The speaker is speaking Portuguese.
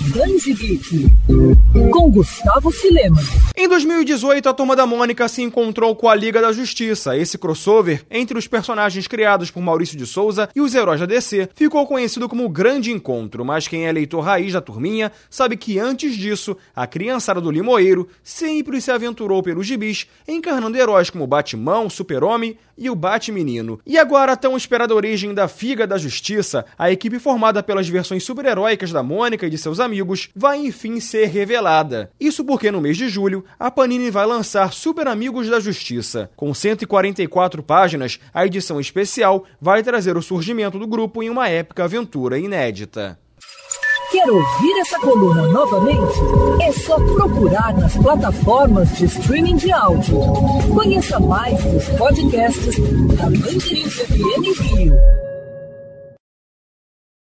Danji Geek, com Gustavo Filema. Em 2018, a Turma da Mônica se encontrou com a Liga da Justiça. Esse crossover entre os personagens criados por Maurício de Souza e os heróis da DC ficou conhecido como o Grande Encontro, mas quem é leitor raiz da turminha sabe que antes disso, a criançada do Limoeiro sempre se aventurou pelos gibis, encarnando heróis como Batman, Super-Homem e o Bat-Menino. E agora, a tão esperada origem da Figa da Justiça, a equipe formada pelas versões super-heróicas da Mônica e de seus amigos, vai enfim ser revelada. Isso porque no mês de julho, a Panini vai lançar Super Amigos da Justiça. Com 144 páginas, a edição especial vai trazer o surgimento do grupo em uma épica aventura inédita. Quer ouvir essa coluna novamente? É só procurar nas plataformas de streaming de áudio. Conheça mais dos podcasts da Mandirinhos FM Rio.